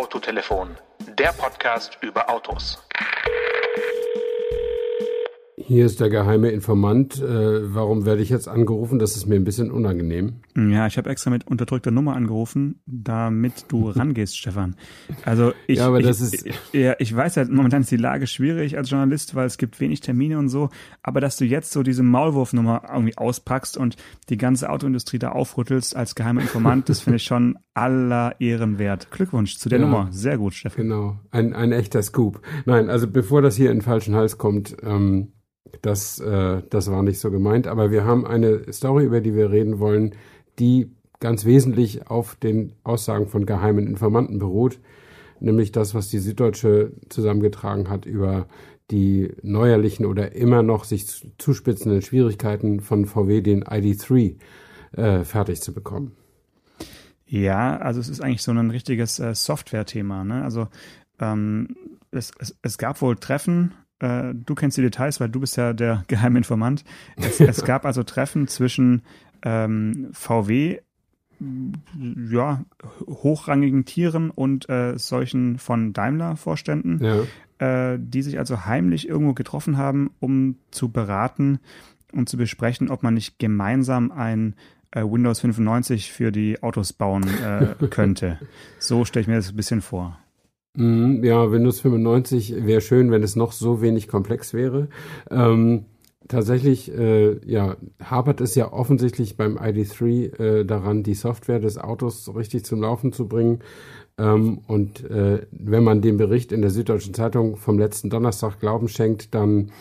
Autotelefon, der Podcast über Autos. Hier ist der geheime Informant. Äh, warum werde ich jetzt angerufen? Das ist mir ein bisschen unangenehm. Ja, ich habe extra mit unterdrückter Nummer angerufen, damit du rangehst, Stefan. Also ich, ja, aber ich, das ist ich, ja, ich weiß halt, momentan ist die Lage schwierig als Journalist, weil es gibt wenig Termine und so. Aber dass du jetzt so diese Maulwurfnummer irgendwie auspackst und die ganze Autoindustrie da aufrüttelst als geheimer Informant, das finde ich schon aller Ehren wert. Glückwunsch zu der Ja. Nummer. Sehr gut, Stefan. Genau, ein, ein echter Scoop. Nein, also bevor das hier in den falschen Hals kommt, ähm, das, äh, das war nicht so gemeint. Aber wir haben eine Story, über die wir reden wollen, die ganz wesentlich auf den Aussagen von geheimen Informanten beruht. Nämlich das, was die Süddeutsche zusammengetragen hat über die neuerlichen oder immer noch sich zu- zuspitzenden Schwierigkeiten von VW, den ID3 äh, fertig zu bekommen. Ja, also es ist eigentlich so ein richtiges äh, Software-Thema. Ne? Also ähm, es, es, es gab wohl Treffen, äh, du kennst die Details, weil du bist ja der geheime Informant. Es, es gab also Treffen zwischen ähm, VW, ja, hochrangigen Tieren und äh, solchen von Daimler-Vorständen, Ja. äh, die sich also heimlich irgendwo getroffen haben, um zu beraten und zu besprechen, ob man nicht gemeinsam ein äh, Windows 95 für die Autos bauen äh, könnte. So stelle ich mir das ein bisschen vor. Mhm, Ja, Windows 95 wäre schön, wenn es noch so wenig komplex wäre. Ähm, tatsächlich, äh, ja, hapert es ja offensichtlich beim ID3 äh, daran, die Software des Autos richtig zum Laufen zu bringen. Ähm, und äh, wenn man dem Bericht in der Süddeutschen Zeitung vom letzten Donnerstag Glauben schenkt, dann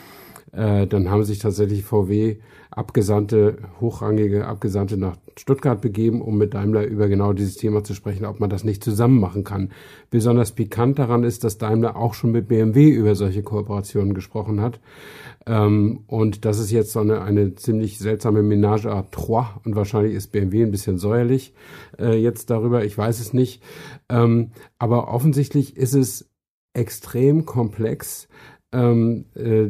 äh, dann haben sich tatsächlich VW Abgesandte, hochrangige Abgesandte nach Stuttgart begeben, um mit Daimler über genau dieses Thema zu sprechen, ob man das nicht zusammen machen kann. Besonders pikant daran ist, dass Daimler auch schon mit BMW über solche Kooperationen gesprochen hat. Ähm, und das ist jetzt so eine, eine ziemlich seltsame Ménage à trois und wahrscheinlich ist BMW ein bisschen säuerlich äh, jetzt darüber, ich weiß es nicht. Ähm, aber offensichtlich ist es extrem komplex, ähm, äh,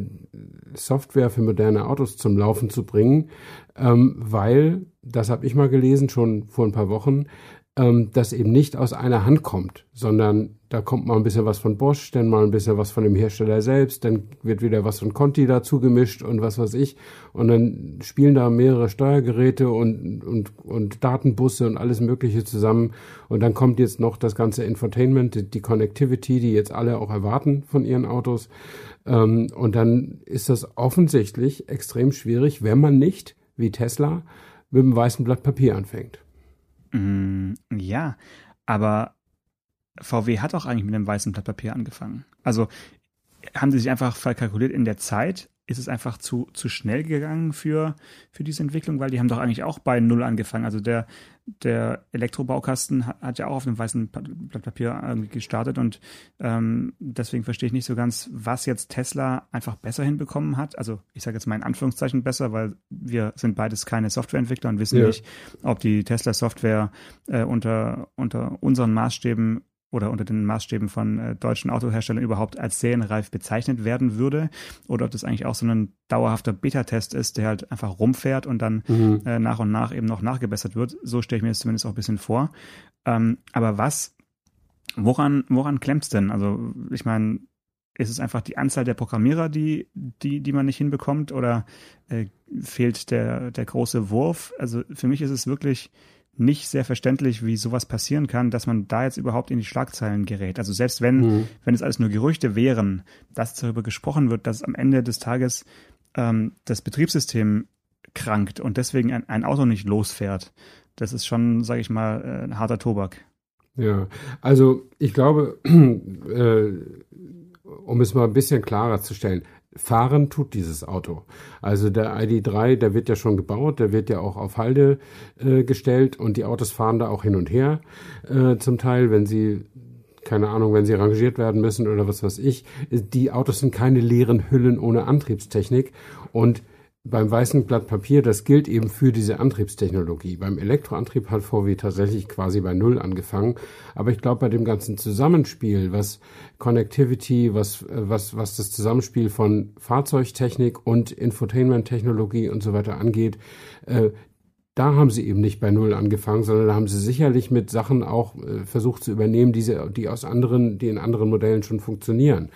Software für moderne Autos zum Laufen zu bringen, ähm, weil, das habe ich mal gelesen, schon vor ein paar Wochen, ähm, das eben nicht aus einer Hand kommt, sondern da kommt mal ein bisschen was von Bosch, dann mal ein bisschen was von dem Hersteller selbst, dann wird wieder was von Conti dazu gemischt und was weiß ich. Und dann spielen da mehrere Steuergeräte und, und, und Datenbusse und alles Mögliche zusammen. Und dann kommt jetzt noch das ganze Infotainment, die, die Connectivity, die jetzt alle auch erwarten von ihren Autos. Ähm, und dann ist das offensichtlich extrem schwierig, wenn man nicht, wie Tesla, mit einem weißen Blatt Papier anfängt. Mm, ja, aber VW hat auch eigentlich mit einem weißen Blatt Papier angefangen. Also haben sie sich einfach verkalkuliert in der Zeit? Ist es einfach zu, zu schnell gegangen für, für diese Entwicklung? Weil die haben doch eigentlich auch bei Null angefangen. Also der, der Elektrobaukasten hat, hat ja auch auf einem weißen Blatt Papier irgendwie gestartet und ähm, deswegen verstehe ich nicht so ganz, was jetzt Tesla einfach besser hinbekommen hat. Also ich sage jetzt mal in Anführungszeichen besser, weil wir sind beides keine Softwareentwickler und wissen Ja. nicht, ob die Tesla-Software äh, unter, unter unseren Maßstäben oder unter den Maßstäben von äh, deutschen Autoherstellern überhaupt als serienreif bezeichnet werden würde oder ob das eigentlich auch so ein dauerhafter Beta-Test ist, der halt einfach rumfährt und dann Mhm. äh, nach und nach eben noch nachgebessert wird. So stelle ich mir das zumindest auch ein bisschen vor. Ähm, aber was, woran, woran klemmt's denn? Also ich meine, ist es einfach die Anzahl der Programmierer, die, die, die man nicht hinbekommt oder äh, fehlt der, der große Wurf? Also für mich ist es wirklich nicht sehr verständlich, wie sowas passieren kann, dass man da jetzt überhaupt in die Schlagzeilen gerät. Also selbst wenn, Mhm. wenn es alles nur Gerüchte wären, dass darüber gesprochen wird, dass am Ende des Tages ähm, das Betriebssystem krankt und deswegen ein, ein Auto nicht losfährt, das ist schon, sage ich mal, äh, ein harter Tobak. Ja, also ich glaube, äh, um es mal ein bisschen klarer zu stellen, fahren tut dieses Auto. Also der ID3, der wird ja schon gebaut, der wird ja auch auf Halde äh, gestellt und die Autos fahren da auch hin und her äh, zum Teil, wenn sie keine Ahnung, wenn sie rangiert werden müssen oder was weiß ich. Die Autos sind keine leeren Hüllen ohne Antriebstechnik und beim weißen Blatt Papier, das gilt eben für diese Antriebstechnologie. Beim Elektroantrieb hat VW tatsächlich quasi bei Null angefangen. Aber ich glaube, bei dem ganzen Zusammenspiel, was Connectivity, was, was, was das Zusammenspiel von Fahrzeugtechnik und Infotainment-Technologie und so weiter angeht, äh, da haben sie eben nicht bei Null angefangen, sondern da haben sie sicherlich mit Sachen auch äh, versucht zu übernehmen, die, sie, die aus anderen, die in anderen Modellen schon funktionieren.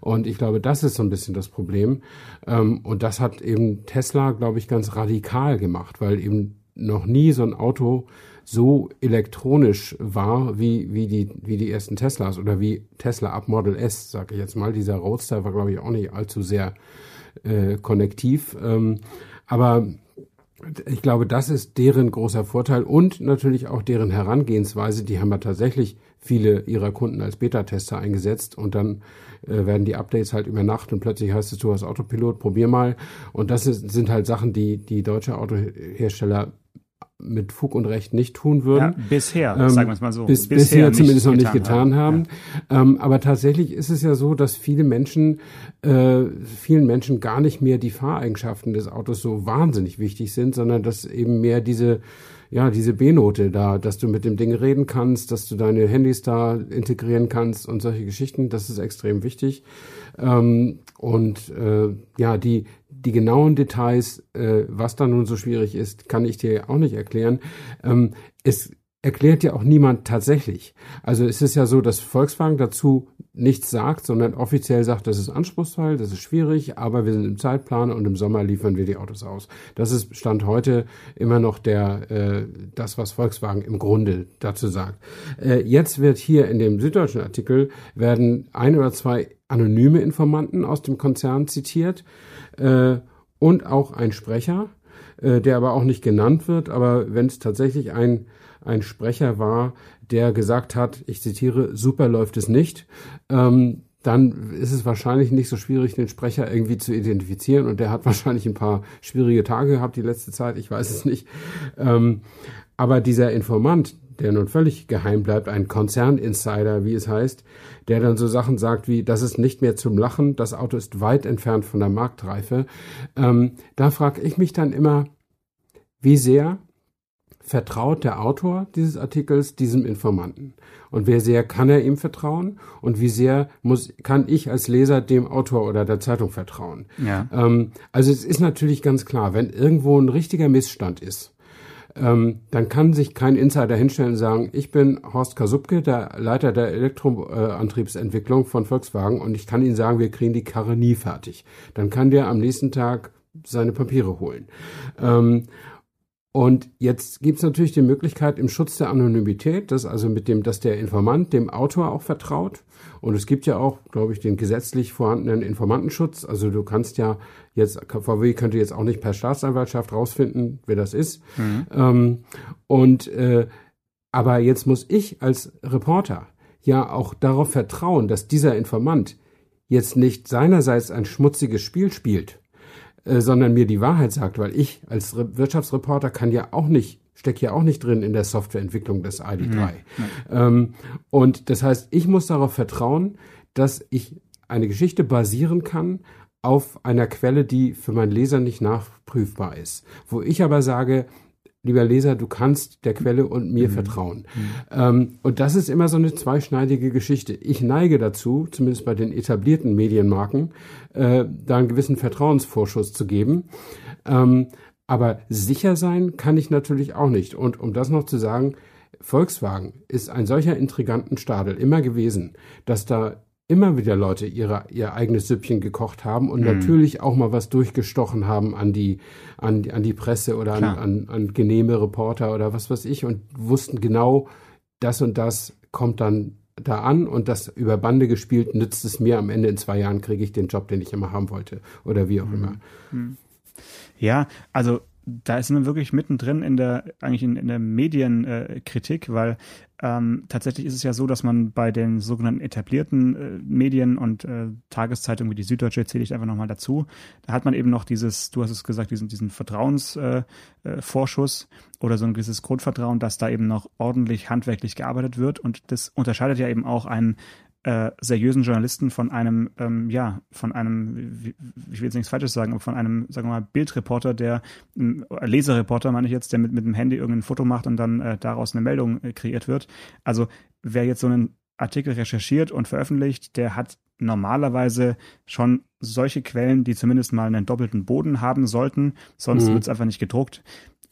Und ich glaube, das ist so ein bisschen das Problem. Ähm, und das hat eben Tesla, glaube ich, ganz radikal gemacht, weil eben noch nie so ein Auto so elektronisch war wie, wie, die, wie die ersten Teslas oder wie Tesla ab Model S, sage ich jetzt mal. Dieser Roadster war, glaube ich, auch nicht allzu sehr äh, konnektiv. Ähm, aber ich glaube, das ist deren großer Vorteil und natürlich auch deren Herangehensweise. Die haben ja tatsächlich viele ihrer Kunden als Beta-Tester eingesetzt und dann äh, werden die Updates halt über Nacht und plötzlich heißt es, du hast Autopilot, probier mal. Und das ist, sind halt Sachen, die die deutsche Autohersteller mit Fug und Recht nicht tun würden. Ja, bisher, ähm, sagen wir es mal so. Bis, bisher, bisher zumindest noch nicht getan haben. haben. Ja. Ähm, aber tatsächlich ist es ja so, dass viele Menschen, äh, vielen Menschen gar nicht mehr die Fahreigenschaften des Autos so wahnsinnig wichtig sind, sondern dass eben mehr diese ja, diese B-Note da, dass du mit dem Ding reden kannst, dass du deine Handys da integrieren kannst und solche Geschichten, das ist extrem wichtig. Ähm, und äh, ja, die, die genauen Details, äh, was da nun so schwierig ist, kann ich dir auch nicht erklären. Ähm, es erklärt ja auch niemand tatsächlich. Also es ist ja so, dass Volkswagen dazu nichts sagt, sondern offiziell sagt, das ist anspruchsvoll, das ist schwierig, aber wir sind im Zeitplan und im Sommer liefern wir die Autos aus. Das ist Stand heute immer noch der äh, das, was Volkswagen im Grunde dazu sagt. Äh, jetzt wird hier in dem süddeutschen Artikel werden ein oder zwei anonyme Informanten aus dem Konzern zitiert äh, und auch ein Sprecher, äh, der aber auch nicht genannt wird. Aber wenn es tatsächlich ein ein Sprecher war, der gesagt hat, ich zitiere, super läuft es nicht, ähm, dann ist es wahrscheinlich nicht so schwierig, den Sprecher irgendwie zu identifizieren. Und der hat wahrscheinlich ein paar schwierige Tage gehabt die letzte Zeit, ich weiß es nicht. Ähm, aber dieser Informant, der nun völlig geheim bleibt, ein Konzerninsider, wie es heißt, der dann so Sachen sagt wie, das ist nicht mehr zum Lachen, das Auto ist weit entfernt von der Marktreife. Ähm, da frage ich mich dann immer, wie sehr vertraut der Autor dieses Artikels diesem Informanten? Und wie sehr kann er ihm vertrauen? Und wie sehr muss, kann ich als Leser dem Autor oder der Zeitung vertrauen? Ja. Ähm, also es ist natürlich ganz klar, wenn irgendwo ein richtiger Missstand ist, ähm, dann kann sich kein Insider hinstellen und sagen, ich bin Horst Kasubke, der Leiter der Elektroantriebsentwicklung von Volkswagen und ich kann Ihnen sagen, wir kriegen die Karre nie fertig. Dann kann der am nächsten Tag seine Papiere holen. Ähm, und jetzt gibt es natürlich die Möglichkeit im Schutz der Anonymität, dass also mit dem, dass der Informant dem Autor auch vertraut. Und es gibt ja auch, glaube ich, den gesetzlich vorhandenen Informantenschutz. Also du kannst ja jetzt, VW könnte jetzt auch nicht per Staatsanwaltschaft rausfinden, wer das ist. Mhm. Ähm, und äh, aber jetzt muss ich als Reporter ja auch darauf vertrauen, dass dieser Informant jetzt nicht seinerseits ein schmutziges Spiel spielt äh, sondern mir die Wahrheit sagt, weil ich als Re Wirtschaftsreporter kann ja auch nicht stecke ja auch nicht drin in der Softwareentwicklung des ID3. Mhm. Ähm, und das heißt, ich muss darauf vertrauen, dass ich eine Geschichte basieren kann auf einer Quelle, die für meinen Leser nicht nachprüfbar ist. Wo ich aber sage, lieber Leser, du kannst der Quelle und mir mhm. vertrauen. Mhm. Ähm, und das ist immer so eine zweischneidige Geschichte. Ich neige dazu, zumindest bei den etablierten Medienmarken, äh, da einen gewissen Vertrauensvorschuss zu geben. Ähm, aber sicher sein kann ich natürlich auch nicht. Und um das noch zu sagen, Volkswagen ist ein solcher intriganten Stadel immer gewesen, dass da immer wieder Leute ihre, ihr eigenes Süppchen gekocht haben und mhm. natürlich auch mal was durchgestochen haben an die, an, an die Presse oder an, an, an genehme Reporter oder was weiß ich und wussten genau, das und das kommt dann da an und das über Bande gespielt nützt es mir. Am Ende in zwei Jahren kriege ich den Job, den ich immer haben wollte oder wie auch mhm. immer. Mhm. Ja, also da ist man wirklich mittendrin in der, eigentlich in, in der Medienkritik, äh, weil ähm, tatsächlich ist es ja so, dass man bei den sogenannten etablierten äh, Medien und äh, Tageszeitungen wie die Süddeutsche zähle ich einfach nochmal dazu, da hat man eben noch dieses, du hast es gesagt, diesen, diesen Vertrauensvorschuss äh, äh oder so ein gewisses Grundvertrauen, dass da eben noch ordentlich handwerklich gearbeitet wird. Und das unterscheidet ja eben auch einen äh, seriösen Journalisten von einem, ähm, ja, von einem, ich will jetzt nichts Falsches sagen, aber von einem, sagen wir mal, Bildreporter, der, äh, Leserreporter meine ich jetzt, der mit, mit dem Handy irgendein Foto macht und dann äh, daraus eine Meldung äh, kreiert wird. Also wer jetzt so einen Artikel recherchiert und veröffentlicht, der hat normalerweise schon solche Quellen, die zumindest mal einen doppelten Boden haben sollten, sonst mhm. wird es einfach nicht gedruckt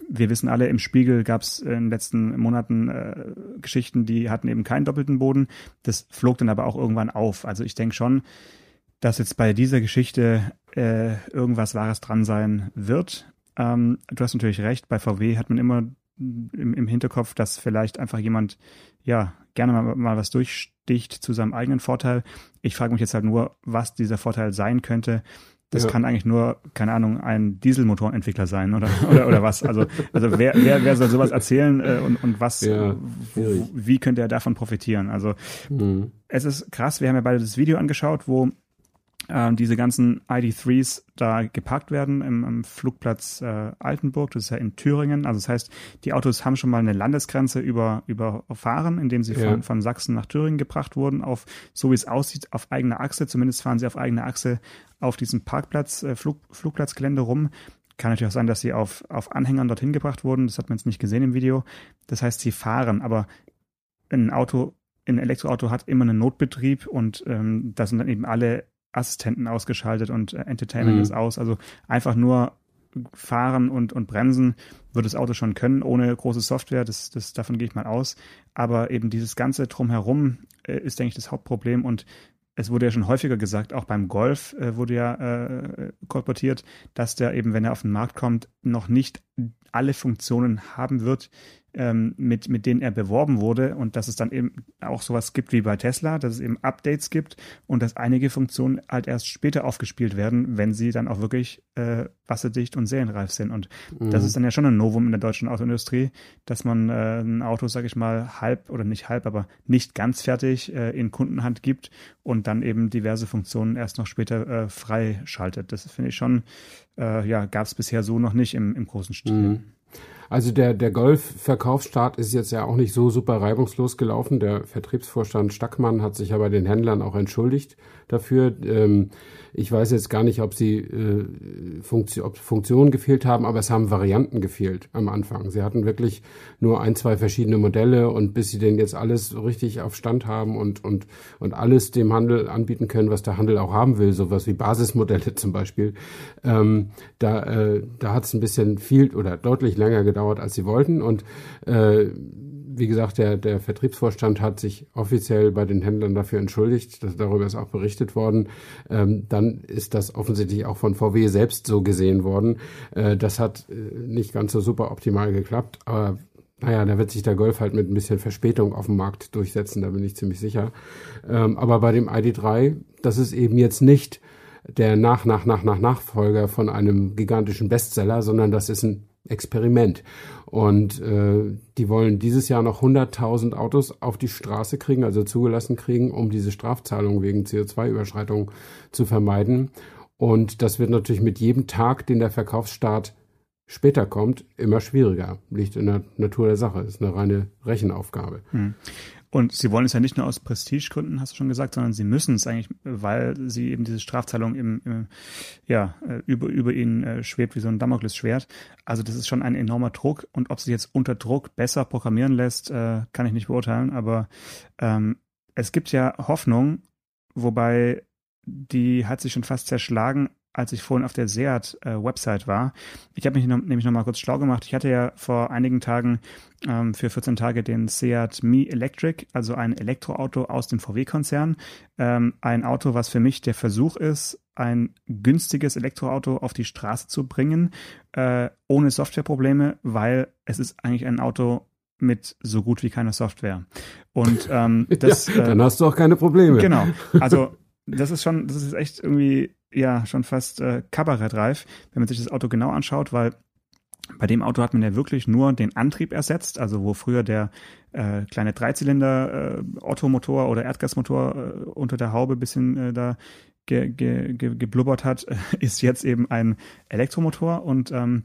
wir wissen alle, im Spiegel gab es in den letzten Monaten äh, Geschichten, die hatten eben keinen doppelten Boden. Das flog dann aber auch irgendwann auf. Also ich denke schon, dass jetzt bei dieser Geschichte äh, irgendwas Wahres dran sein wird. Ähm, du hast natürlich recht, bei VW hat man immer im, im Hinterkopf, dass vielleicht einfach jemand ja gerne mal, mal was durchsticht zu seinem eigenen Vorteil. Ich frage mich jetzt halt nur, was dieser Vorteil sein könnte. Das ja. kann eigentlich nur, keine Ahnung, ein Dieselmotorentwickler sein oder, oder, oder was. Also, also wer, wer, wer soll sowas erzählen äh, und, und was, ja, wo, wie könnte er davon profitieren? Also mhm. es ist krass, wir haben ja beide das Video angeschaut, wo äh, diese ganzen ID3s da geparkt werden im, im Flugplatz äh, Altenburg, das ist ja in Thüringen. Also das heißt, die Autos haben schon mal eine Landesgrenze über, überfahren, indem sie ja. von, von Sachsen nach Thüringen gebracht wurden, auf, so wie es aussieht, auf eigener Achse. Zumindest fahren sie auf eigener Achse auf diesem Parkplatz, äh, Flug, Flugplatzgelände rum. Kann natürlich auch sein, dass sie auf, auf Anhängern dorthin gebracht wurden. Das hat man jetzt nicht gesehen im Video. Das heißt, sie fahren, aber ein Auto, ein Elektroauto hat immer einen Notbetrieb und ähm, da sind dann eben alle Assistenten ausgeschaltet und äh, Entertainment mhm. ist aus. Also einfach nur fahren und, und bremsen wird das Auto schon können, ohne große Software, das, das, davon gehe ich mal aus. Aber eben dieses ganze Drumherum äh, ist, denke ich, das Hauptproblem und es wurde ja schon häufiger gesagt, auch beim Golf äh, wurde ja äh, kolportiert, dass der eben, wenn er auf den Markt kommt, noch nicht alle Funktionen haben wird, ähm, mit, mit denen er beworben wurde und dass es dann eben auch sowas gibt wie bei Tesla, dass es eben Updates gibt und dass einige Funktionen halt erst später aufgespielt werden, wenn sie dann auch wirklich äh, wasserdicht und serienreif sind. Und mhm. das ist dann ja schon ein Novum in der deutschen Autoindustrie, dass man äh, ein Auto, sag ich mal, halb oder nicht halb, aber nicht ganz fertig äh, in Kundenhand gibt und dann eben diverse Funktionen erst noch später äh, freischaltet. Das finde ich schon, äh, ja, gab es bisher so noch nicht im, im großen Stil. Mhm. Also der, der Golf-Verkaufsstart ist jetzt ja auch nicht so super reibungslos gelaufen. Der Vertriebsvorstand Stackmann hat sich ja bei den Händlern auch entschuldigt dafür. Ähm, ich weiß jetzt gar nicht, ob sie äh, Funktion, ob Funktionen gefehlt haben, aber es haben Varianten gefehlt am Anfang. Sie hatten wirklich nur ein, zwei verschiedene Modelle und bis sie denn jetzt alles richtig auf Stand haben und, und, und alles dem Handel anbieten können, was der Handel auch haben will, sowas wie Basismodelle zum Beispiel, ähm, da, äh, da hat es ein bisschen viel oder deutlich länger gedauert, als sie wollten und äh, wie gesagt, der, der Vertriebsvorstand hat sich offiziell bei den Händlern dafür entschuldigt. Das, darüber ist auch berichtet worden. Ähm, dann ist das offensichtlich auch von VW selbst so gesehen worden. Äh, das hat äh, nicht ganz so super optimal geklappt, aber naja, da wird sich der Golf halt mit ein bisschen Verspätung auf dem Markt durchsetzen, da bin ich ziemlich sicher. Ähm, aber bei dem ID3, das ist eben jetzt nicht der nach, nach, nach, nach Nachfolger von einem gigantischen Bestseller, sondern das ist ein Experiment. Und äh, die wollen dieses Jahr noch 100.000 Autos auf die Straße kriegen, also zugelassen kriegen, um diese Strafzahlung wegen CO2-Überschreitung zu vermeiden. Und das wird natürlich mit jedem Tag, den der Verkaufsstart später kommt, immer schwieriger. Liegt in der Natur der Sache. Ist eine reine Rechenaufgabe. Hm. Und sie wollen es ja nicht nur aus Prestigegründen, hast du schon gesagt, sondern sie müssen es eigentlich, weil sie eben diese Strafzahlung im, im ja, äh, über, über ihnen äh, schwebt wie so ein Damoklesschwert. Also das ist schon ein enormer Druck. Und ob sie jetzt unter Druck besser programmieren lässt, äh, kann ich nicht beurteilen. Aber ähm, es gibt ja Hoffnung, wobei die hat sich schon fast zerschlagen, als ich vorhin auf der Seat-Website äh, war. Ich habe mich noch, nämlich noch mal kurz schlau gemacht. Ich hatte ja vor einigen Tagen ähm, für 14 Tage den Seat Mi Electric, also ein Elektroauto aus dem VW-Konzern. Ähm, ein Auto, was für mich der Versuch ist, ein günstiges Elektroauto auf die Straße zu bringen, äh, ohne Softwareprobleme, weil es ist eigentlich ein Auto mit so gut wie keiner Software. Und ähm, das, ja, dann hast du auch keine Probleme. Genau. Also das ist schon, das ist echt irgendwie ja schon fast äh, kabarettreif, wenn man sich das Auto genau anschaut, weil bei dem Auto hat man ja wirklich nur den Antrieb ersetzt, also wo früher der äh, kleine Dreizylinder äh, Ottomotor oder Erdgasmotor äh, unter der Haube bisschen äh, da ge, ge, ge, geblubbert hat, ist jetzt eben ein Elektromotor und ähm,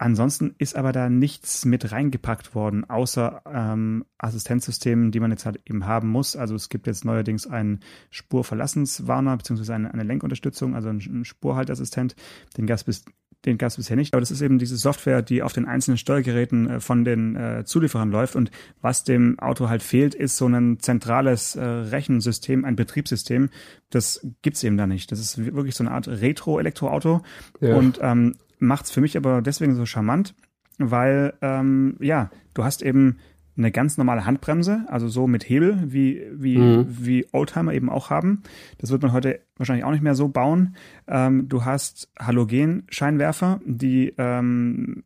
Ansonsten ist aber da nichts mit reingepackt worden, außer ähm, Assistenzsystemen, die man jetzt halt eben haben muss. Also es gibt jetzt neuerdings einen Spurverlassenswarner beziehungsweise eine, eine Lenkunterstützung, also einen Spurhaltassistent. Den gab es bis, den gab es bisher nicht. Aber das ist eben diese Software, die auf den einzelnen Steuergeräten äh, von den äh, Zulieferern läuft. Und was dem Auto halt fehlt, ist so ein zentrales äh, Rechensystem, ein Betriebssystem. Das gibt's eben da nicht. Das ist wirklich so eine Art Retro-Elektroauto. Ja. Und ähm, macht es für mich aber deswegen so charmant, weil ähm, ja, du hast eben eine ganz normale Handbremse, also so mit Hebel, wie, wie, mhm. wie Oldtimer eben auch haben. Das wird man heute wahrscheinlich auch nicht mehr so bauen. Ähm, du hast Halogenscheinwerfer, die ähm,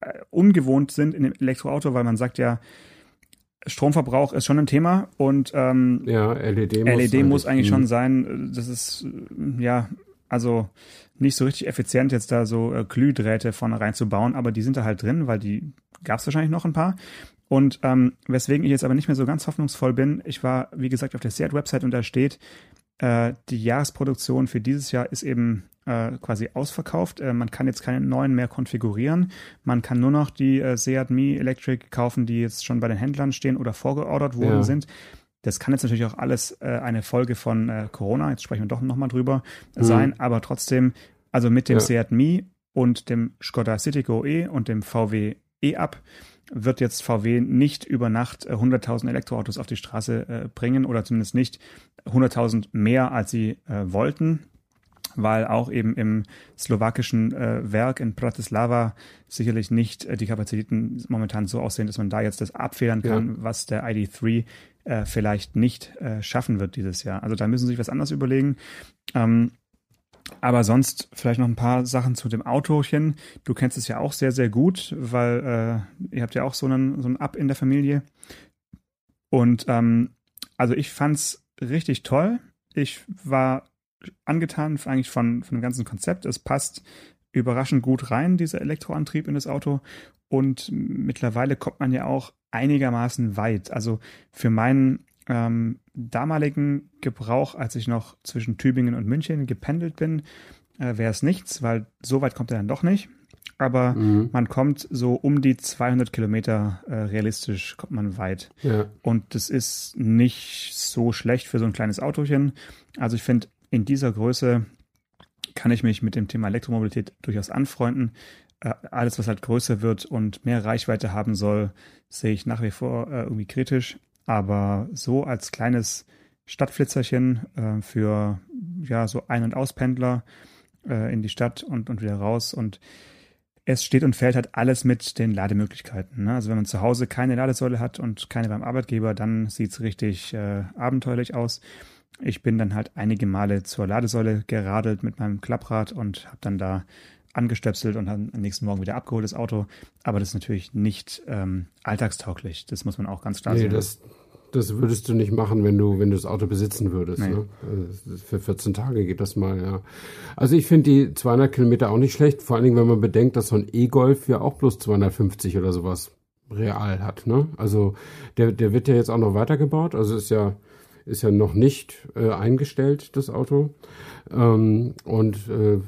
äh, ungewohnt sind in dem Elektroauto, weil man sagt ja, Stromverbrauch ist schon ein Thema und ähm, ja, LED muss, LED muss eigentlich schon sein. Das ist ja also nicht so richtig effizient, jetzt da so äh, Glühdrähte vorne reinzubauen, aber die sind da halt drin, weil die gab es wahrscheinlich noch ein paar. Und ähm, weswegen ich jetzt aber nicht mehr so ganz hoffnungsvoll bin, ich war, wie gesagt, auf der Seat-Website und da steht, äh, die Jahresproduktion für dieses Jahr ist eben äh, quasi ausverkauft. Äh, man kann jetzt keine neuen mehr konfigurieren. Man kann nur noch die äh, Seat Mi Electric kaufen, die jetzt schon bei den Händlern stehen oder vorgeordert worden ja. sind. Das kann jetzt natürlich auch alles äh, eine Folge von äh, Corona, jetzt sprechen wir doch nochmal drüber, mhm. sein, aber trotzdem, also mit dem ja. Seat Mi und dem Skoda Citigo E und dem VW E-Up wird jetzt VW nicht über Nacht 100.000 äh, Elektroautos auf die Straße äh, bringen oder zumindest nicht 100.000 mehr, als sie äh, wollten, weil auch eben im slowakischen äh, Werk in Bratislava sicherlich nicht äh, die Kapazitäten momentan so aussehen, dass man da jetzt das abfedern kann, ja. was der ID3 äh, vielleicht nicht schaffen wird dieses Jahr. Also da müssen sie sich was anderes überlegen. Ähm, aber sonst vielleicht noch ein paar Sachen zu dem Autochen. Du kennst es ja auch sehr, sehr gut, weil äh, ihr habt ja auch so einen, so einen Up in der Familie. Und ähm, also ich fand's richtig toll. Ich war angetan eigentlich von, von dem ganzen Konzept. Es passt überraschend gut rein, dieser Elektroantrieb in das Auto. Und mittlerweile kommt man ja auch einigermaßen weit. Also für meinen ähm, damaligen Gebrauch, als ich noch zwischen Tübingen und München gependelt bin, äh, wäre es nichts, weil so weit kommt er dann doch nicht. Aber mhm. man kommt so um die 200 Kilometer äh, realistisch, kommt man weit. Ja. Und das ist nicht so schlecht für so ein kleines Autochen. Also ich finde, in dieser Größe kann ich mich mit dem Thema Elektromobilität durchaus anfreunden. Äh, alles, was halt größer wird und mehr Reichweite haben soll, sehe ich nach wie vor äh, irgendwie kritisch. Aber so als kleines Stadtflitzerchen äh, für ja so Ein- und Auspendler äh, in die Stadt und, und wieder raus. Und es steht und fällt halt alles mit den Lademöglichkeiten. Ne? Also wenn man zu Hause keine Ladesäule hat und keine beim Arbeitgeber, dann sieht's richtig äh, abenteuerlich aus. Ich bin dann halt einige Male zur Ladesäule geradelt mit meinem Klapprad und habe dann da angestöpselt und dann am nächsten Morgen wieder abgeholt, das Auto. Aber das ist natürlich nicht ähm, alltagstauglich. Das muss man auch ganz klar nee, Das, das würdest du nicht machen, wenn du, wenn du das Auto besitzen würdest. Nee. Ne? Also für 14 Tage geht das mal, ja. Also ich finde die 200 Kilometer auch nicht schlecht, vor allen Dingen, wenn man bedenkt, dass so ein E-Golf ja auch bloß 250 oder sowas real hat. Ne? Also der, der wird ja jetzt auch noch weitergebaut. Also ist ja, ist ja noch nicht äh, eingestellt, das Auto. Ähm, und äh,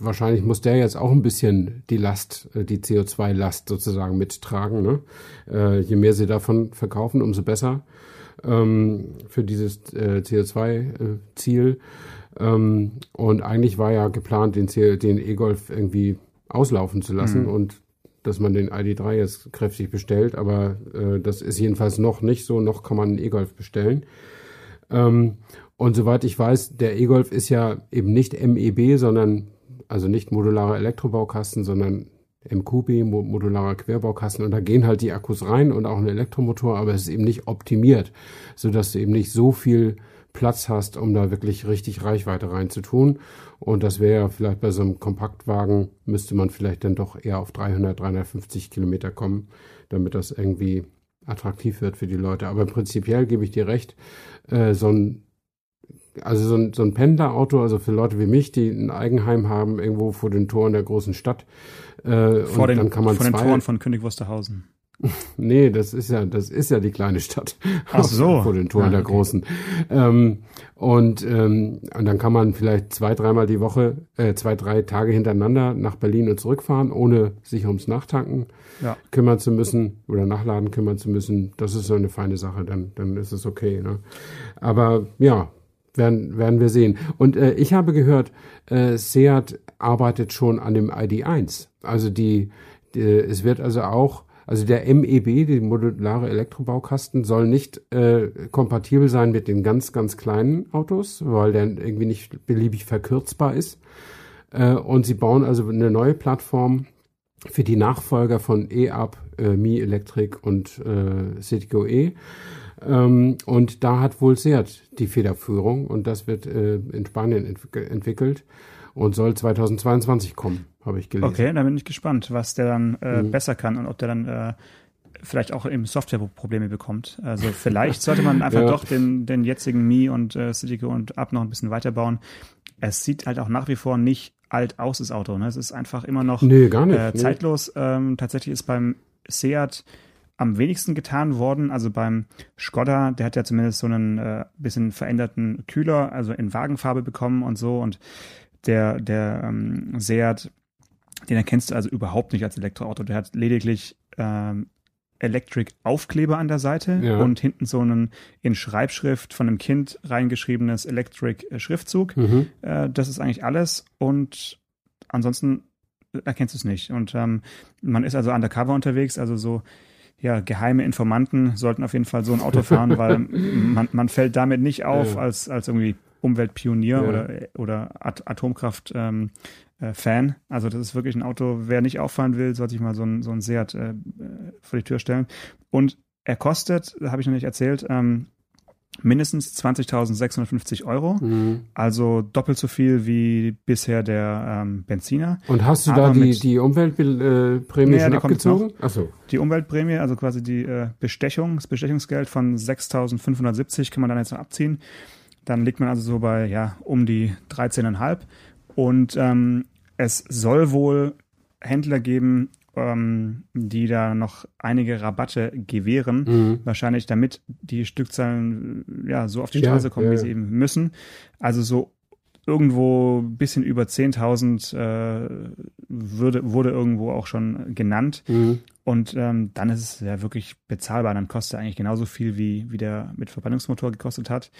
wahrscheinlich muss der jetzt auch ein bisschen die Last, äh, die CO2-Last sozusagen mittragen. Ne? Äh, je mehr sie davon verkaufen, umso besser ähm, für dieses äh, CO2-Ziel. Ähm, und eigentlich war ja geplant, den, den E-Golf irgendwie auslaufen zu lassen mhm. und dass man den ID3 jetzt kräftig bestellt, aber äh, das ist jedenfalls noch nicht so, noch kann man einen E-Golf bestellen. Ähm, und soweit ich weiß, der E-Golf ist ja eben nicht MEB, sondern also nicht modularer Elektrobaukasten, sondern MQB, modularer Querbaukasten. Und da gehen halt die Akkus rein und auch ein Elektromotor, aber es ist eben nicht optimiert, sodass du eben nicht so viel Platz hast, um da wirklich richtig Reichweite reinzutun. Und das wäre ja vielleicht bei so einem Kompaktwagen, müsste man vielleicht dann doch eher auf 300, 350 Kilometer kommen, damit das irgendwie attraktiv wird für die Leute. Aber prinzipiell gebe ich dir recht, äh, so ein also so ein, so ein Pendlerauto, also für Leute wie mich, die ein Eigenheim haben, irgendwo vor den Toren der großen Stadt. Äh, vor den, dann kann man vor den Toren von König Wusterhausen. Nee, das ist ja, das ist ja die kleine Stadt. Ach so. vor den Toren ah, der großen. Ähm, und, ähm, und dann kann man vielleicht zwei, dreimal die Woche, äh, zwei, drei Tage hintereinander nach Berlin und zurückfahren, ohne sich ums Nachtanken ja. kümmern zu müssen oder Nachladen kümmern zu müssen. Das ist so eine feine Sache, dann, dann ist es okay. Ne? Aber ja, werden, werden wir sehen. Und äh, ich habe gehört, äh, Seat arbeitet schon an dem ID1. Also die, die es wird also auch also der MEB, die modulare Elektrobaukasten, soll nicht äh, kompatibel sein mit den ganz, ganz kleinen Autos, weil der irgendwie nicht beliebig verkürzbar ist. Äh, und sie bauen also eine neue Plattform für die Nachfolger von E-Up, äh, Mi Electric und äh, Citigo E. Ähm, und da hat wohl Seat die Federführung und das wird äh, in Spanien ent entwickelt und soll 2022 kommen, habe ich gelesen. Okay, da bin ich gespannt, was der dann äh, mhm. besser kann und ob der dann äh, vielleicht auch eben Softwareprobleme bekommt. Also vielleicht sollte man einfach ja. doch den, den jetzigen Mi und äh, Citigo und Up noch ein bisschen weiterbauen. Es sieht halt auch nach wie vor nicht alt aus, das Auto. Ne? Es ist einfach immer noch nee, nicht, äh, zeitlos. Nee. Ähm, tatsächlich ist beim Seat am wenigsten getan worden. Also beim Skoda, der hat ja zumindest so einen äh, bisschen veränderten Kühler, also in Wagenfarbe bekommen und so. Und der, der ähm, Seat, den erkennst du also überhaupt nicht als Elektroauto. Der hat lediglich ähm, Electric Aufkleber an der Seite ja. und hinten so einen in Schreibschrift von einem Kind reingeschriebenes Electric Schriftzug. Mhm. Äh, das ist eigentlich alles. Und ansonsten erkennst du es nicht. Und ähm, man ist also undercover unterwegs, also so ja, geheime Informanten sollten auf jeden Fall so ein Auto fahren, weil man, man fällt damit nicht auf ja. als, als irgendwie Umweltpionier ja. oder, oder At Atomkraft ähm, äh. Also das ist wirklich ein Auto, wer nicht auffahren will, soll sich mal so ein, so ein Seat äh, vor die Tür stellen. Und er kostet, habe ich noch nicht erzählt, ähm, mindestens 20.650 Euro, mhm. also doppelt so viel wie bisher der ähm, Benziner. Und hast du Aber da die, die Umweltprämie schon abgezogen? Achso. Die Umweltprämie, also quasi die äh, Bestechung, das Bestechungsgeld von 6.570 kann man dann jetzt noch abziehen. Dann liegt man also so bei ja um die 13,5 und ähm, es soll wohl Händler geben, ähm, die da noch einige Rabatte gewähren, mhm. wahrscheinlich damit die Stückzahlen ja so auf die Straße ja, kommen, ja. wie sie eben müssen. Also so irgendwo ein bisschen über 10.000 äh, würde, wurde irgendwo auch schon genannt. Mhm. Und ähm, dann ist es ja wirklich bezahlbar. Dann kostet er eigentlich genauso viel, wie, wie der mit Verbrennungsmotor gekostet hat.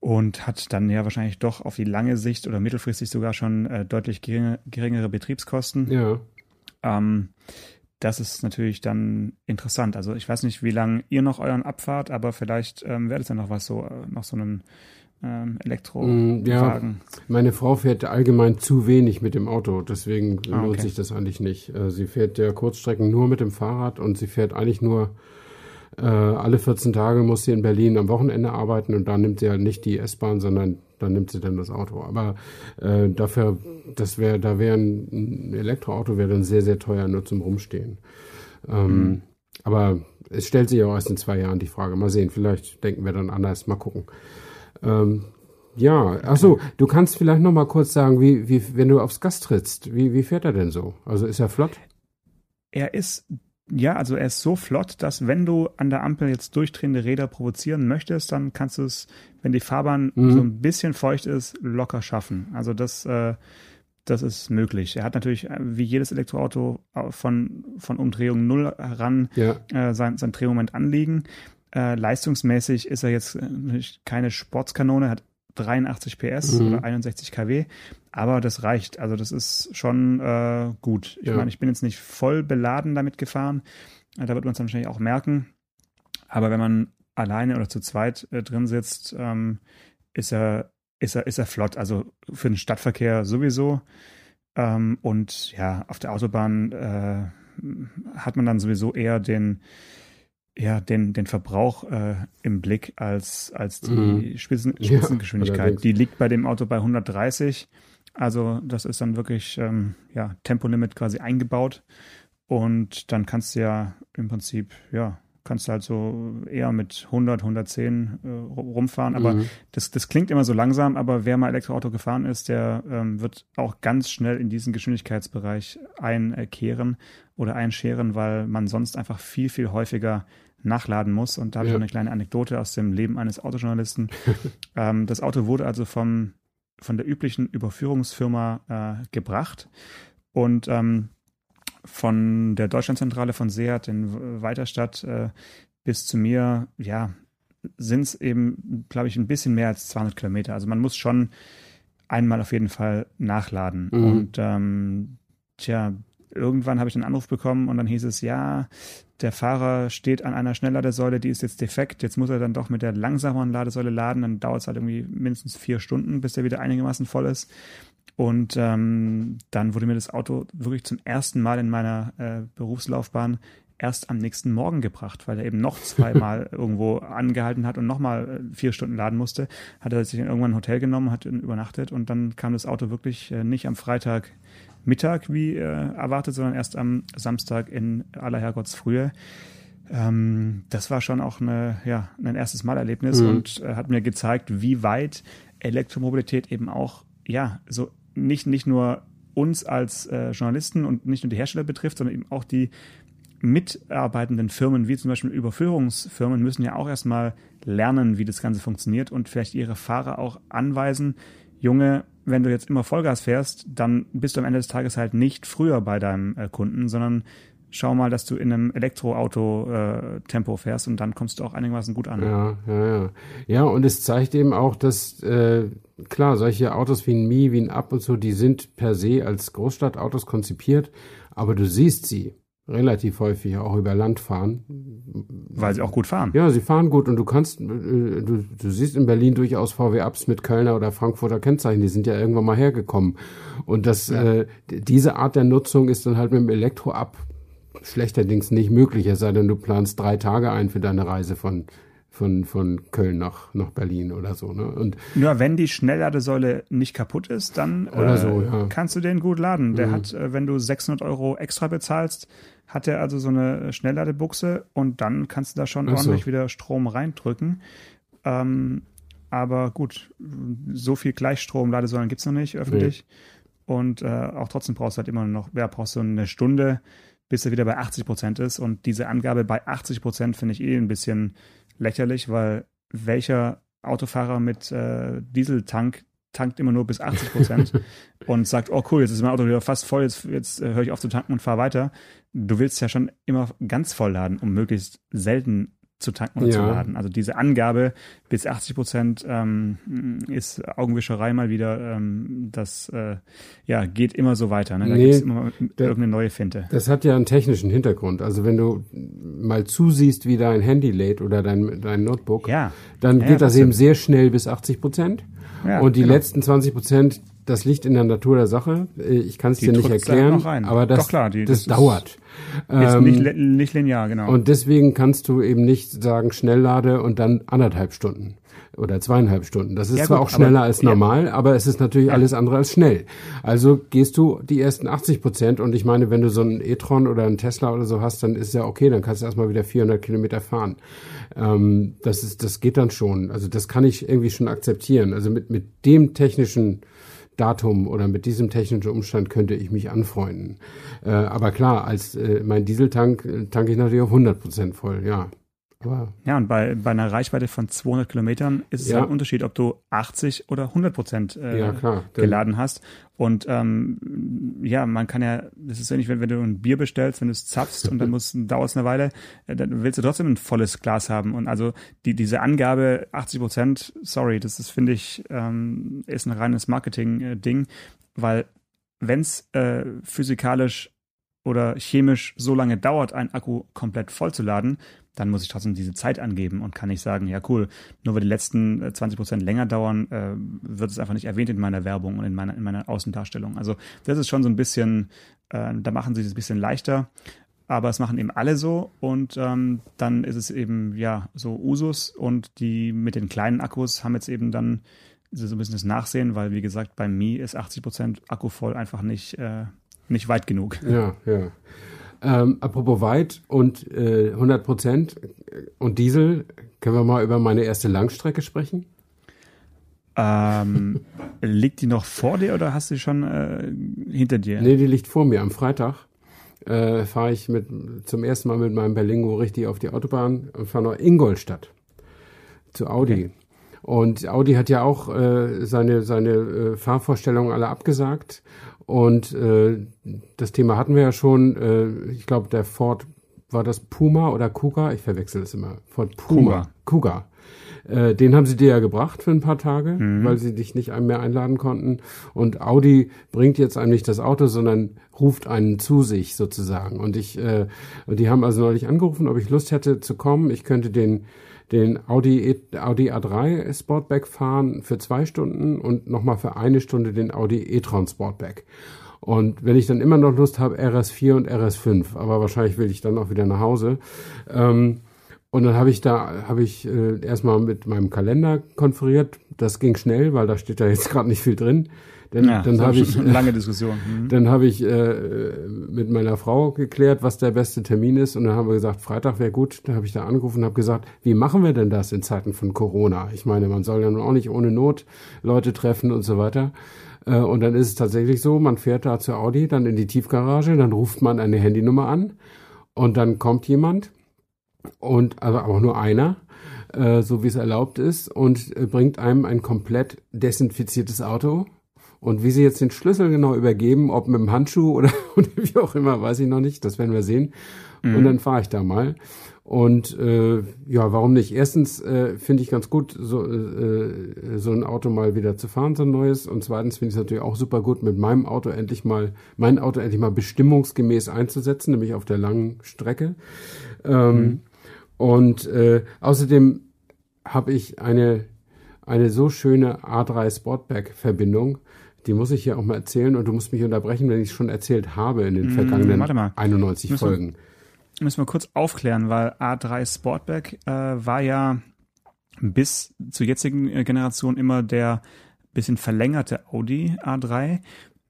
Und hat dann ja wahrscheinlich doch auf die lange Sicht oder mittelfristig sogar schon äh, deutlich geringe, geringere Betriebskosten. Ja. Ähm, das ist natürlich dann interessant. Also ich weiß nicht, wie lange ihr noch euren abfahrt, aber vielleicht ähm, wäre es ja noch was so, äh, noch so einen ähm, Elektrowagen. Mm, ja, meine Frau fährt allgemein zu wenig mit dem Auto, deswegen ah, lohnt sich das eigentlich nicht. Äh, sie fährt ja Kurzstrecken nur mit dem Fahrrad und sie fährt eigentlich nur äh, alle 14 Tage muss sie in Berlin am Wochenende arbeiten und da nimmt sie halt nicht die S-Bahn, sondern dann nimmt sie dann das Auto. Aber äh, dafür, das wäre, da wäre ein Elektroauto wäre dann sehr, sehr teuer nur zum Rumstehen. Ähm, mhm. Aber es stellt sich auch erst in zwei Jahren die Frage. Mal sehen, vielleicht denken wir dann anders. Mal gucken. Ähm, ja, achso, du kannst vielleicht noch mal kurz sagen, wie, wie, wenn du aufs Gas trittst, wie, wie fährt er denn so? Also ist er flott? Er ist ja, also er ist so flott, dass wenn du an der Ampel jetzt durchdrehende Räder provozieren möchtest, dann kannst du es, wenn die Fahrbahn mhm. so ein bisschen feucht ist, locker schaffen. Also das, äh, das ist möglich. Er hat natürlich äh, wie jedes Elektroauto von, von Umdrehung null heran ja. äh, sein, sein Drehmoment anliegen. Äh, leistungsmäßig ist er jetzt äh, keine Sportskanone, hat 83 PS mhm. oder 61 kW, aber das reicht. Also das ist schon äh, gut. Ich ja. meine, ich bin jetzt nicht voll beladen damit gefahren. Da wird man es wahrscheinlich auch merken. Aber wenn man alleine oder zu zweit äh, drin sitzt, ähm, ist er ist er ist er flott. Also für den Stadtverkehr sowieso. Ähm, und ja, auf der Autobahn äh, hat man dann sowieso eher den ja, den, den Verbrauch äh, im Blick als, als die mhm. Spitzen, Spitzengeschwindigkeit. Ja, die liegt bei dem Auto bei 130. Also das ist dann wirklich ähm, ja, Tempolimit quasi eingebaut. Und dann kannst du ja im Prinzip, ja, kannst du halt so eher mit 100, 110 äh, rumfahren. Aber mhm. das, das klingt immer so langsam, aber wer mal Elektroauto gefahren ist, der ähm, wird auch ganz schnell in diesen Geschwindigkeitsbereich einkehren oder einscheren, weil man sonst einfach viel, viel häufiger nachladen muss. Und da habe ja. ich auch eine kleine Anekdote aus dem Leben eines Autojournalisten. ähm, das Auto wurde also vom, von der üblichen Überführungsfirma äh, gebracht und ähm, von der Deutschlandzentrale von Seat in Weiterstadt äh, bis zu mir, ja, sind es eben, glaube ich, ein bisschen mehr als 200 Kilometer. Also man muss schon einmal auf jeden Fall nachladen. Mhm. Und ähm, tja, irgendwann habe ich einen Anruf bekommen und dann hieß es, ja, der Fahrer steht an einer Schnellladesäule, die ist jetzt defekt, jetzt muss er dann doch mit der langsameren Ladesäule laden, dann dauert es halt irgendwie mindestens vier Stunden, bis der wieder einigermaßen voll ist. Und ähm, dann wurde mir das Auto wirklich zum ersten Mal in meiner äh, Berufslaufbahn erst am nächsten Morgen gebracht, weil er eben noch zweimal irgendwo angehalten hat und nochmal äh, vier Stunden laden musste. Hat er sich irgendwann ein Hotel genommen, hat übernachtet und dann kam das Auto wirklich äh, nicht am Freitag Mittag wie äh, erwartet, sondern erst am Samstag in aller Herrgottsfrühe. Ähm, das war schon auch eine, ja, ein erstes Malerlebnis mhm. und äh, hat mir gezeigt, wie weit Elektromobilität eben auch, ja, so nicht, nicht nur uns als äh, Journalisten und nicht nur die Hersteller betrifft, sondern eben auch die mitarbeitenden Firmen, wie zum Beispiel Überführungsfirmen, müssen ja auch erstmal lernen, wie das Ganze funktioniert und vielleicht ihre Fahrer auch anweisen, Junge, wenn du jetzt immer Vollgas fährst, dann bist du am Ende des Tages halt nicht früher bei deinem äh, Kunden, sondern schau mal, dass du in einem Elektroauto-Tempo äh, fährst und dann kommst du auch einigermaßen gut an. Ja, ja, ja. Ja, und es zeigt eben auch, dass, äh, klar, solche Autos wie ein Mi, wie ein Up und so, die sind per se als Großstadtautos konzipiert, aber du siehst sie relativ häufig auch über Land fahren. Weil sie auch gut fahren. Ja, sie fahren gut und du kannst, äh, du, du siehst in Berlin durchaus VW-Ups mit Kölner oder Frankfurter Kennzeichen, die sind ja irgendwann mal hergekommen. Und das, ja. äh, diese Art der Nutzung ist dann halt mit dem Elektro-Up schlechterdings nicht möglich, es sei denn, du planst drei Tage ein für deine Reise von von, von Köln nach, nach Berlin oder so. Ne? Und Nur wenn die Schnellladesäule nicht kaputt ist, dann äh, so, ja. kannst du den gut laden. Der mhm. hat, äh, wenn du 600 Euro extra bezahlst, hat er also so eine Schnellladebuchse und dann kannst du da schon Ach ordentlich so. wieder Strom reindrücken. Ähm, aber gut, so viel Gleichstrom-Ladesäulen gibt es noch nicht öffentlich. Nee. Und äh, auch trotzdem brauchst du halt immer noch, wer brauchst du eine Stunde, bis er wieder bei 80 Prozent ist. Und diese Angabe bei 80 Prozent finde ich eh ein bisschen lächerlich, weil welcher Autofahrer mit äh, Dieseltank tankt immer nur bis 80 Prozent und sagt, oh cool, jetzt ist mein Auto wieder fast voll, jetzt, jetzt äh, höre ich auf zu tanken und fahre weiter. Du willst ja schon immer ganz voll laden, um möglichst selten zu tanken oder ja. zu laden. Also diese Angabe bis 80 Prozent ähm, ist Augenwischerei mal wieder. Ähm, das äh, ja geht immer so weiter. Ne? Da nee, gibt immer irgendeine neue Finte. Das hat ja einen technischen Hintergrund. Also wenn du mal zusiehst, wie dein Handy lädt oder dein, dein Notebook, ja. dann ja, geht das eben sehr schnell bis 80 Prozent. Ja, und die genau. letzten 20 Prozent, das liegt in der Natur der Sache. Äh, ich kann es dir nicht erklären, aber das, klar, die, das, das dauert. Ist ähm, nicht, nicht linear, genau. Und deswegen kannst du eben nicht sagen Schnelllade und dann anderthalb Stunden oder zweieinhalb Stunden. Das ist ja, zwar gut, auch schneller aber, als normal, ja. aber es ist natürlich ja. alles andere als schnell. Also gehst du die ersten 80 Prozent und ich meine, wenn du so einen e-tron oder einen Tesla oder so hast, dann ist ja okay, dann kannst du erstmal wieder 400 Kilometer fahren. Ähm, das ist, das geht dann schon. Also das kann ich irgendwie schon akzeptieren. Also mit, mit dem technischen Datum oder mit diesem technischen Umstand könnte ich mich anfreunden. Äh, aber klar, als äh, mein Dieseltank äh, tanke ich natürlich auf 100 Prozent voll, ja. Wow. Ja, und bei, bei einer Reichweite von 200 Kilometern ist es ja. halt ein Unterschied, ob du 80 oder 100 Prozent äh, ja, klar, geladen hast. Und ähm, ja, man kann ja, das ist ähnlich, wenn, wenn du ein Bier bestellst, wenn du es zapfst und dann dauert es eine Weile, äh, dann willst du trotzdem ein volles Glas haben. Und also die, diese Angabe 80 Prozent, sorry, das ist, finde ich, ähm, ist ein reines Marketing-Ding, weil wenn es äh, physikalisch oder chemisch so lange dauert, einen Akku komplett vollzuladen, dann muss ich trotzdem diese Zeit angeben und kann nicht sagen, ja cool, nur weil die letzten 20 äh, Prozent länger dauern, äh, wird es einfach nicht erwähnt in meiner Werbung und in meiner, in meiner Außendarstellung. Also das ist schon so ein bisschen, äh, da machen sie es ein bisschen leichter, aber es machen eben alle so und ähm, dann ist es eben ja so Usus und die mit den kleinen Akkus haben jetzt eben dann so ein bisschen das Nachsehen, weil wie gesagt, bei Mi ist 80 Prozent Akku voll einfach nicht, äh, nicht weit genug. Ja, ja. Ähm, apropos weit und äh, 100 Prozent und Diesel, können wir mal über meine erste Langstrecke sprechen? Ähm, liegt die noch vor dir oder hast du die schon äh, hinter dir? Nee, die liegt vor mir. Am Freitag äh, fahre ich mit, zum ersten Mal mit meinem Berlingo richtig auf die Autobahn und fahre nach Ingolstadt zu Audi. Okay. Und Audi hat ja auch äh, seine, seine äh, Fahrvorstellungen alle abgesagt. Und äh, das Thema hatten wir ja schon. Äh, ich glaube, der Ford war das Puma oder Kuga? Ich verwechsel es immer. Ford Puma. Kuga. Äh, den haben sie dir ja gebracht für ein paar Tage, mhm. weil sie dich nicht mehr einladen konnten. Und Audi bringt jetzt einem nicht das Auto, sondern ruft einen zu sich sozusagen. Und ich, äh, und die haben also neulich angerufen, ob ich Lust hätte zu kommen. Ich könnte den den Audi, e, Audi A3 Sportback fahren für zwei Stunden und nochmal für eine Stunde den Audi e-tron Sportback. Und wenn ich dann immer noch Lust habe, RS4 und RS5, aber wahrscheinlich will ich dann auch wieder nach Hause. Ähm, und dann habe ich da, habe ich äh, erstmal mit meinem Kalender konferiert. Das ging schnell, weil da steht da jetzt gerade nicht viel drin. Denn, ja, dann habe ich eine lange Diskussion. Mhm. Dann habe ich äh, mit meiner Frau geklärt, was der beste Termin ist, und dann haben wir gesagt, Freitag wäre gut. Da habe ich da angerufen und habe gesagt, wie machen wir denn das in Zeiten von Corona? Ich meine, man soll ja nun auch nicht ohne Not Leute treffen und so weiter. Äh, und dann ist es tatsächlich so, man fährt da zur Audi, dann in die Tiefgarage, dann ruft man eine Handynummer an und dann kommt jemand und also aber nur einer, äh, so wie es erlaubt ist, und äh, bringt einem ein komplett desinfiziertes Auto. Und wie sie jetzt den Schlüssel genau übergeben, ob mit dem Handschuh oder, oder wie auch immer, weiß ich noch nicht. Das werden wir sehen. Mhm. Und dann fahre ich da mal. Und äh, ja, warum nicht? Erstens äh, finde ich ganz gut, so, äh, so ein Auto mal wieder zu fahren, so ein neues. Und zweitens finde ich es natürlich auch super gut, mit meinem Auto endlich mal, mein Auto endlich mal bestimmungsgemäß einzusetzen, nämlich auf der langen Strecke. Ähm, mhm. Und äh, außerdem habe ich eine, eine so schöne A3 Sportback-Verbindung. Die muss ich hier auch mal erzählen und du musst mich unterbrechen, wenn ich es schon erzählt habe in den mm, vergangenen 91 müssen Folgen. Müssen wir kurz aufklären, weil A3 Sportback äh, war ja bis zur jetzigen äh, Generation immer der bisschen verlängerte Audi A3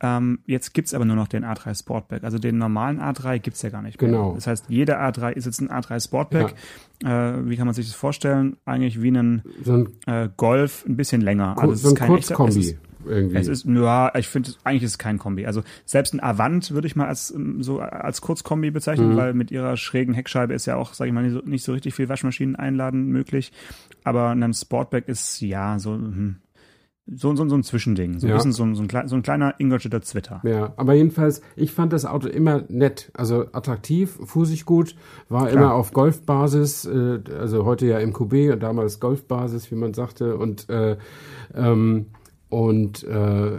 ähm, jetzt gibt's aber nur noch den A3 Sportback. Also den normalen A3 gibt's ja gar nicht mehr. Genau. Das heißt, jeder A3 ist jetzt ein A3 Sportback. Ja. Äh, wie kann man sich das vorstellen? Eigentlich wie ein, so ein äh, Golf, ein bisschen länger. also so ein Kurzkombi. Irgendwie. Es ist, ja, ich finde, eigentlich ist es kein Kombi. Also selbst ein Avant würde ich mal als ähm, so als Kurzkombi bezeichnen, mhm. weil mit ihrer schrägen Heckscheibe ist ja auch, sage ich mal, nicht so, nicht so richtig viel Waschmaschinen einladen möglich. Aber ein Sportback ist ja so hm, so, so, so ein Zwischending. So ja. ein bisschen so, so, ein, so ein kleiner Ingolstädter Zwitter. Ja, aber jedenfalls, ich fand das Auto immer nett. Also attraktiv, fußig gut, war Klar. immer auf Golfbasis, äh, also heute ja MQB und damals Golfbasis, wie man sagte. Und äh, ähm, und äh,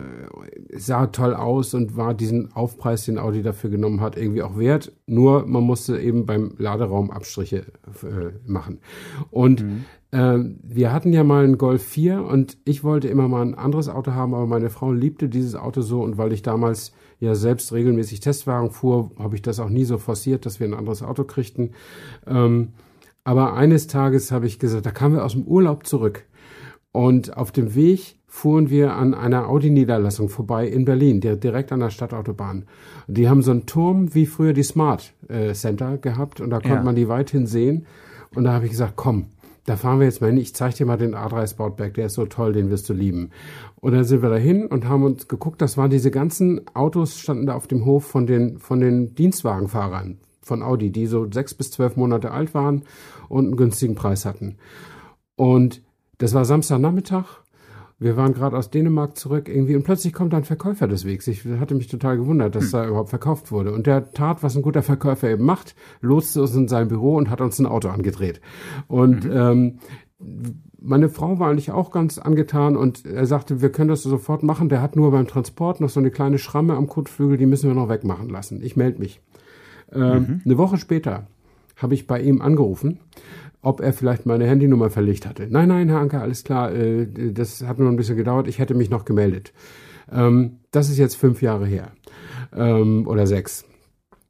sah toll aus und war diesen Aufpreis, den Audi dafür genommen hat, irgendwie auch wert. Nur man musste eben beim Laderaum Abstriche äh, machen. Und mhm. äh, wir hatten ja mal einen Golf 4 und ich wollte immer mal ein anderes Auto haben, aber meine Frau liebte dieses Auto so und weil ich damals ja selbst regelmäßig Testwagen fuhr, habe ich das auch nie so forciert, dass wir ein anderes Auto kriegten. Ähm, aber eines Tages habe ich gesagt, da kamen wir aus dem Urlaub zurück und auf dem Weg fuhren wir an einer Audi-Niederlassung vorbei in Berlin, direkt an der Stadtautobahn. Die haben so einen Turm wie früher die Smart äh, Center gehabt und da konnte ja. man die weithin sehen. Und da habe ich gesagt, komm, da fahren wir jetzt mal hin. Ich zeige dir mal den A3 Sportback, der ist so toll, den wirst du lieben. Und dann sind wir dahin und haben uns geguckt, das waren diese ganzen Autos, standen da auf dem Hof von den, von den Dienstwagenfahrern von Audi, die so sechs bis zwölf Monate alt waren und einen günstigen Preis hatten. Und das war Samstagnachmittag wir waren gerade aus Dänemark zurück irgendwie und plötzlich kommt ein Verkäufer des Wegs. Ich hatte mich total gewundert, dass hm. da überhaupt verkauft wurde. Und der tat, was ein guter Verkäufer eben macht, lotste uns in sein Büro und hat uns ein Auto angedreht. Und mhm. ähm, meine Frau war eigentlich auch ganz angetan und er sagte, wir können das sofort machen. Der hat nur beim Transport noch so eine kleine Schramme am Kotflügel, die müssen wir noch wegmachen lassen. Ich melde mich. Ähm, mhm. Eine Woche später habe ich bei ihm angerufen ob er vielleicht meine Handynummer verlegt hatte. Nein, nein, Herr Anker, alles klar, äh, das hat nur ein bisschen gedauert, ich hätte mich noch gemeldet. Ähm, das ist jetzt fünf Jahre her ähm, oder sechs.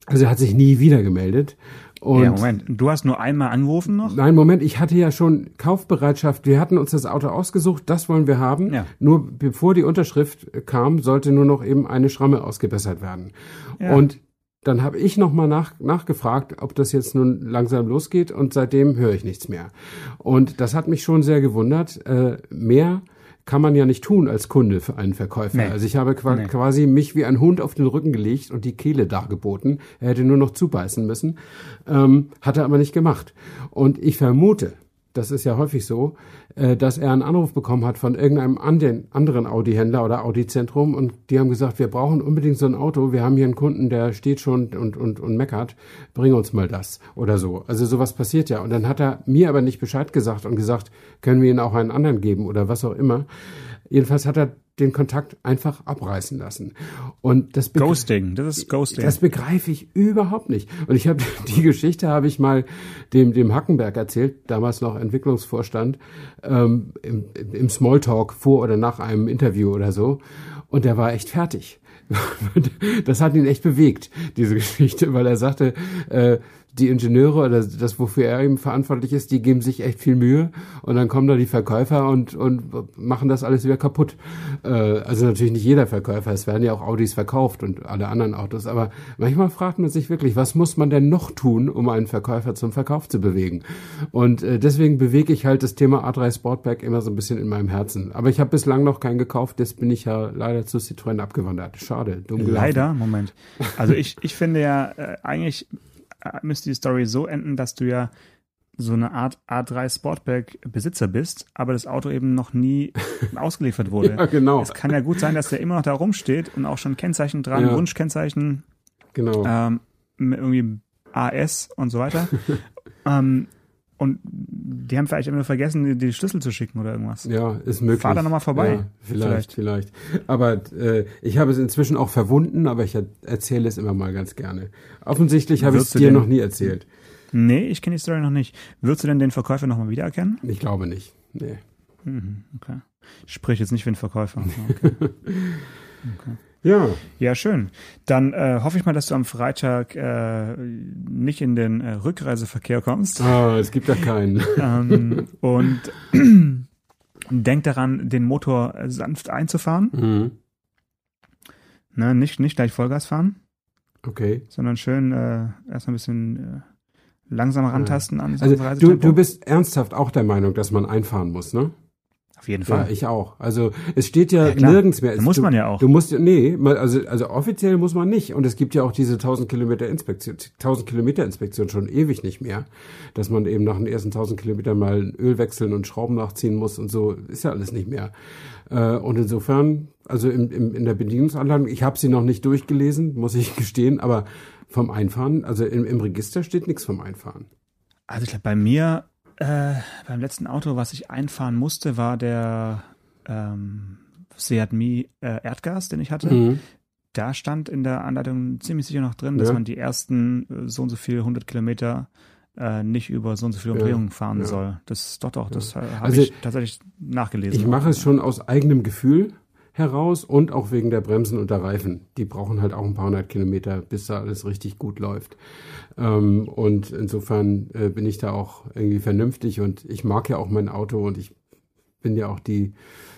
Also er hat sich nie wieder gemeldet. Und ja, Moment, du hast nur einmal angerufen noch? Nein, Moment, ich hatte ja schon Kaufbereitschaft. Wir hatten uns das Auto ausgesucht, das wollen wir haben. Ja. Nur bevor die Unterschrift kam, sollte nur noch eben eine Schramme ausgebessert werden. Ja. Und dann habe ich nochmal nach, nachgefragt, ob das jetzt nun langsam losgeht und seitdem höre ich nichts mehr. Und das hat mich schon sehr gewundert. Äh, mehr kann man ja nicht tun als Kunde für einen Verkäufer. Nee. Also ich habe nee. quasi mich wie ein Hund auf den Rücken gelegt und die Kehle dargeboten. Er hätte nur noch zubeißen müssen, ähm, hat er aber nicht gemacht. Und ich vermute, das ist ja häufig so, äh, dass er einen Anruf bekommen hat von irgendeinem anderen Audi-Händler oder Audi-Zentrum und die haben gesagt, wir brauchen unbedingt so ein Auto, wir haben hier einen Kunden, der steht schon und, und, und meckert, bring uns mal das oder so. Also sowas passiert ja. Und dann hat er mir aber nicht Bescheid gesagt und gesagt, können wir Ihnen auch einen anderen geben oder was auch immer. Jedenfalls hat er den Kontakt einfach abreißen lassen. Und das Ghosting, das ist Ghosting. Das begreife ich überhaupt nicht. Und ich habe die Geschichte habe ich mal dem dem Hackenberg erzählt, damals noch Entwicklungsvorstand, ähm, im, im Smalltalk vor oder nach einem Interview oder so. Und der war echt fertig. Das hat ihn echt bewegt, diese Geschichte, weil er sagte, äh, die Ingenieure oder das, wofür er eben verantwortlich ist, die geben sich echt viel Mühe und dann kommen da die Verkäufer und, und machen das alles wieder kaputt. Äh, also natürlich nicht jeder Verkäufer, es werden ja auch Audis verkauft und alle anderen Autos, aber manchmal fragt man sich wirklich, was muss man denn noch tun, um einen Verkäufer zum Verkauf zu bewegen? Und äh, deswegen bewege ich halt das Thema A3 Sportback immer so ein bisschen in meinem Herzen. Aber ich habe bislang noch keinen gekauft, jetzt bin ich ja leider zu Citroën abgewandert. Schade, dumm gelaufen. Leider? Moment. Also ich, ich finde ja äh, eigentlich müsste die Story so enden, dass du ja so eine Art A3 Sportback Besitzer bist, aber das Auto eben noch nie ausgeliefert wurde. ja, genau. Es kann ja gut sein, dass der immer noch da rumsteht und auch schon Kennzeichen dran, ja. Wunschkennzeichen. Genau. Ähm, irgendwie AS und so weiter. ähm, und die haben vielleicht immer nur vergessen, die, Schlüssel zu schicken oder irgendwas. Ja, ist möglich. Fahr da nochmal vorbei. Ja, vielleicht, vielleicht, vielleicht. Aber äh, ich habe es inzwischen auch verwunden, aber ich erzähle es immer mal ganz gerne. Offensichtlich habe ich es dir den, noch nie erzählt. Nee, ich kenne die Story noch nicht. Würdest du denn den Verkäufer nochmal wiedererkennen? Ich glaube nicht. Nee. Mhm, okay. Sprich jetzt nicht wie ein Verkäufer. Okay. okay. Ja. Ja, schön. Dann äh, hoffe ich mal, dass du am Freitag äh, nicht in den äh, Rückreiseverkehr kommst. Ah, es gibt ja keinen. ähm, und denk daran, den Motor sanft einzufahren. Mhm. Ne, nicht, nicht gleich Vollgas fahren. Okay. Sondern schön äh, erstmal ein bisschen äh, langsamer rantasten ja. an so also, du, du bist ernsthaft auch der Meinung, dass man einfahren muss, ne? Auf jeden Fall. Ja, ich auch. Also es steht ja, ja nirgends mehr. Es, muss man ja auch. Du musst nee, also also offiziell muss man nicht. Und es gibt ja auch diese 1000 Kilometer Inspektion, 1000 Kilometer Inspektion schon ewig nicht mehr, dass man eben nach den ersten 1000 Kilometern mal Öl wechseln und Schrauben nachziehen muss und so ist ja alles nicht mehr. Äh, und insofern, also im, im, in der Bedienungsanlage, ich habe sie noch nicht durchgelesen, muss ich gestehen, aber vom Einfahren, also im, im Register steht nichts vom Einfahren. Also ich glaube, bei mir äh, beim letzten Auto, was ich einfahren musste, war der ähm, Seat Mi äh, Erdgas, den ich hatte. Mhm. Da stand in der Anleitung ziemlich sicher noch drin, dass ja. man die ersten äh, so und so viel 100 Kilometer äh, nicht über so und so viele Umdrehungen ja. fahren ja. soll. Das doch doch, das äh, habe also, ich tatsächlich nachgelesen. Ich mache es schon aus eigenem Gefühl heraus und auch wegen der Bremsen und der Reifen. Die brauchen halt auch ein paar hundert Kilometer, bis da alles richtig gut läuft. Ähm, und insofern äh, bin ich da auch irgendwie vernünftig und ich mag ja auch mein Auto und ich bin ja auch die,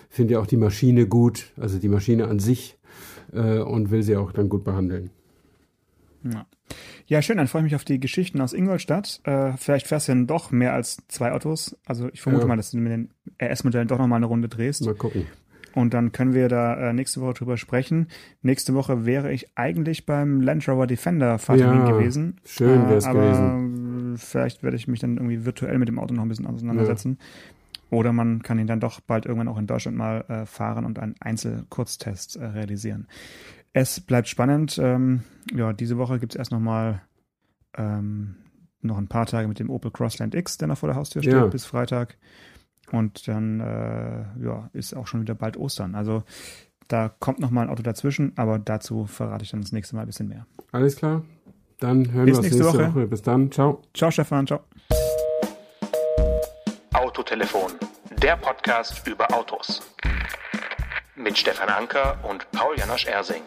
finde ja auch die Maschine gut, also die Maschine an sich äh, und will sie auch dann gut behandeln. Ja. Ja, schön, dann freue ich mich auf die Geschichten aus Ingolstadt. Äh, vielleicht fährst du dann doch mehr als zwei Autos. Also ich vermute ja. mal, dass du mit den RS-Modellen doch nochmal eine Runde drehst. Mal gucken. Und dann können wir da äh, nächste Woche drüber sprechen. Nächste Woche wäre ich eigentlich beim Land Rover Defender Fahrtermin ja, gewesen. Schön wäre es äh, gewesen. Vielleicht werde ich mich dann irgendwie virtuell mit dem Auto noch ein bisschen auseinandersetzen. Ja. Oder man kann ihn dann doch bald irgendwann auch in Deutschland mal äh, fahren und einen Einzelkurztest äh, realisieren. Es bleibt spannend. Ähm, ja, diese Woche gibt es erst noch mal ähm, noch ein paar Tage mit dem Opel Crossland X, der noch vor der Haustür steht, ja. bis Freitag. Und dann äh, ja, ist auch schon wieder bald Ostern. Also da kommt noch mal ein Auto dazwischen, aber dazu verrate ich dann das nächste Mal ein bisschen mehr. Alles klar. Dann hören Bis wir uns nächste, nächste Woche. Woche. Bis dann. Ciao. Ciao, Stefan. Ciao. Autotelefon, der Podcast über Autos. Mit Stefan Anker und Paul Janosch Ersing.